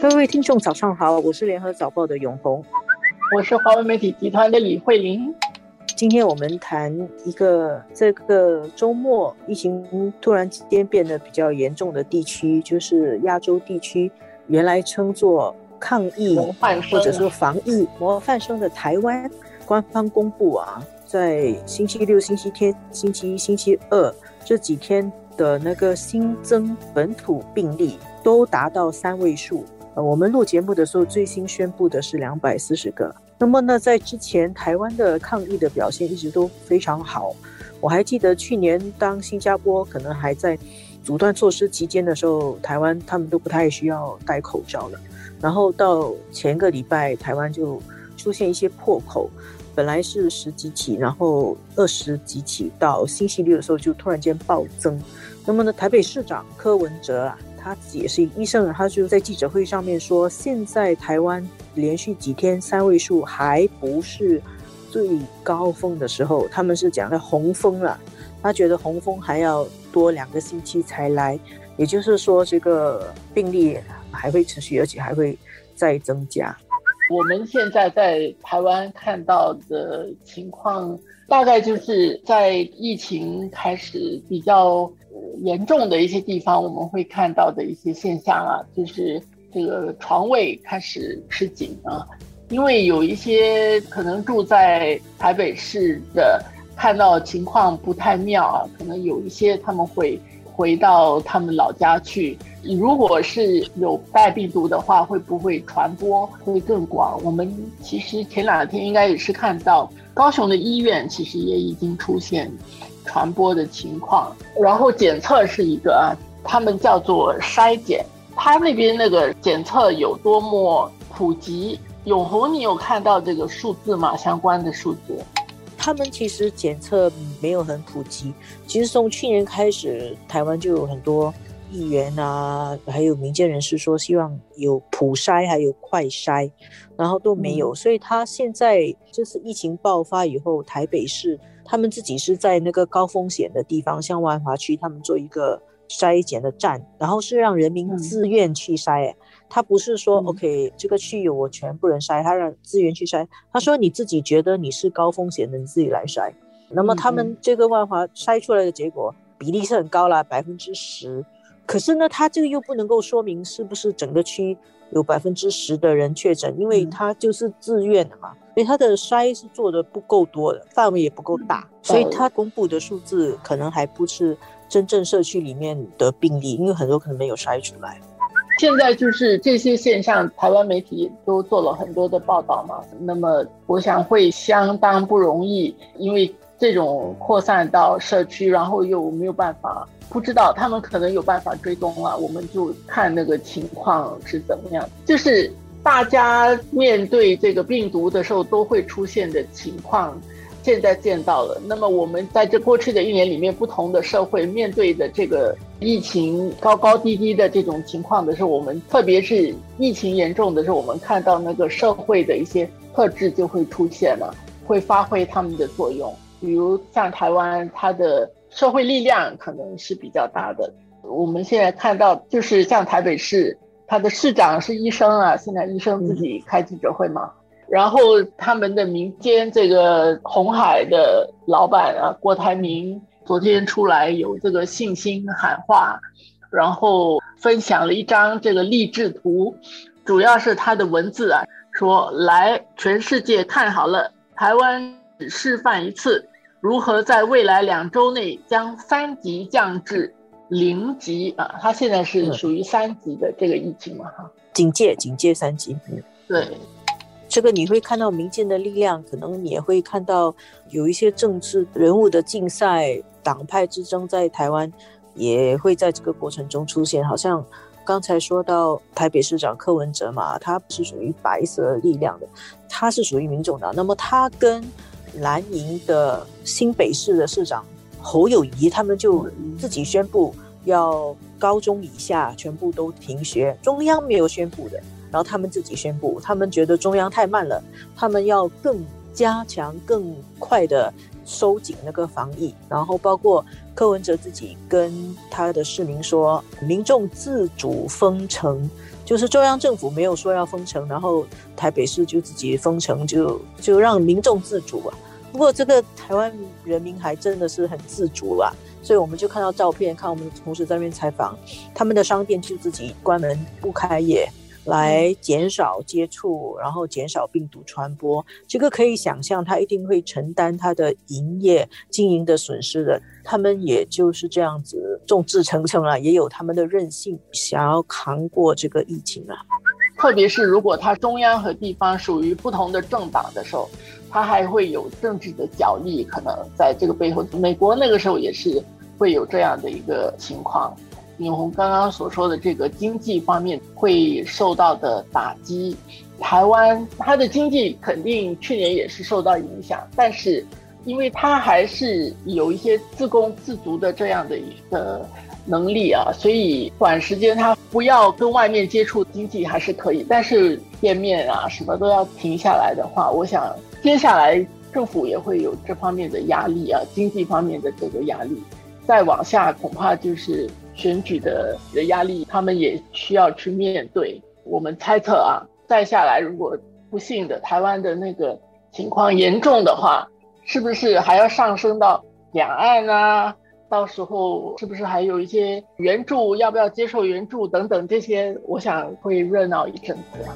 各位听众，早上好，我是联合早报的永红，我是华为媒体集团的李慧玲。今天我们谈一个这个周末疫情突然之间变得比较严重的地区，就是亚洲地区，原来称作抗疫或者说防疫模范生的台湾，官方公布啊，在星期六、星期天、星期一、星期二这几天的那个新增本土病例都达到三位数。我们录节目的时候最新宣布的是两百四十个。那么呢，在之前台湾的抗疫的表现一直都非常好。我还记得去年当新加坡可能还在阻断措施期间的时候，台湾他们都不太需要戴口罩了。然后到前个礼拜，台湾就出现一些破口，本来是十几起，然后二十几起，到星期六的时候就突然间暴增。那么呢，台北市长柯文哲啊。他自己也是医生，他就在记者会上面说，现在台湾连续几天三位数还不是最高峰的时候，他们是讲的红峰了。他觉得红峰还要多两个星期才来，也就是说这个病例还会持续，而且还会再增加。我们现在在台湾看到的情况，大概就是在疫情开始比较。严重的一些地方，我们会看到的一些现象啊，就是这个床位开始吃紧啊，因为有一些可能住在台北市的，看到情况不太妙啊，可能有一些他们会回到他们老家去。如果是有带病毒的话，会不会传播会更广？我们其实前两天应该也是看到高雄的医院，其实也已经出现。传播的情况，然后检测是一个啊，他们叫做筛检，他那边那个检测有多么普及？永红，你有看到这个数字吗？相关的数字？他们其实检测没有很普及，其实从去年开始，台湾就有很多议员啊，还有民间人士说希望有普筛，还有快筛，然后都没有，所以他现在就是疫情爆发以后，台北市。他们自己是在那个高风险的地方，像万华区，他们做一个筛检的站，然后是让人民自愿去筛。他不是说 OK 这个区域我全部人筛，他让资源去筛。他说你自己觉得你是高风险的，你自己来筛。那么他们这个万华筛出来的结果比例是很高了，百分之十。可是呢，他这个又不能够说明是不是整个区有百分之十的人确诊，因为他就是自愿的嘛。所以他的筛是做的不够多的，范围也不够大，所以他公布的数字可能还不是真正社区里面的病例，因为很多可能没有筛出来。现在就是这些现象，台湾媒体都做了很多的报道嘛。那么我想会相当不容易，因为这种扩散到社区，然后又没有办法，不知道他们可能有办法追踪了，我们就看那个情况是怎么样，就是。大家面对这个病毒的时候都会出现的情况，现在见到了。那么我们在这过去的一年里面，不同的社会面对的这个疫情高高低低的这种情况的时候，我们特别是疫情严重的时候，我们看到那个社会的一些特质就会出现了，会发挥他们的作用。比如像台湾，它的社会力量可能是比较大的。我们现在看到，就是像台北市。它的市长是医生啊，现在医生自己开记者会嘛。然后他们的民间这个红海的老板啊，郭台铭昨天出来有这个信心喊话，然后分享了一张这个励志图，主要是他的文字啊，说来全世界看好了，台湾只示范一次如何在未来两周内将三级降至。零级啊，它现在是属于三级的这个疫情嘛，哈，警戒，警戒三级。嗯，对，这个你会看到民间的力量，可能也会看到有一些政治人物的竞赛、党派之争，在台湾也会在这个过程中出现。好像刚才说到台北市长柯文哲嘛，他是属于白色力量的，他是属于民众党。那么他跟蓝营的新北市的市长。侯友谊他们就自己宣布要高中以下全部都停学，中央没有宣布的，然后他们自己宣布，他们觉得中央太慢了，他们要更加强、更快的收紧那个防疫，然后包括柯文哲自己跟他的市民说，民众自主封城，就是中央政府没有说要封城，然后台北市就自己封城，就就让民众自主啊。不过这个台湾人民还真的是很自主啊，所以我们就看到照片，看我们的同事在那边采访，他们的商店就自己关门不开业。来减少接触，然后减少病毒传播，这个可以想象，他一定会承担他的营业经营的损失的。他们也就是这样子众志成城啊，也有他们的韧性，想要扛过这个疫情啊。特别是如果他中央和地方属于不同的政党的时候，他还会有政治的角力，可能在这个背后。美国那个时候也是会有这样的一个情况。永红刚刚所说的这个经济方面会受到的打击，台湾它的经济肯定去年也是受到影响，但是因为它还是有一些自供自足的这样的一个能力啊，所以短时间它不要跟外面接触，经济还是可以。但是店面啊什么都要停下来的话，我想接下来政府也会有这方面的压力啊，经济方面的这个压力，再往下恐怕就是。选举的的压力，他们也需要去面对。我们猜测啊，再下来如果不幸的台湾的那个情况严重的话，是不是还要上升到两岸啊？到时候是不是还有一些援助？要不要接受援助等等这些？我想会热闹一阵子。啊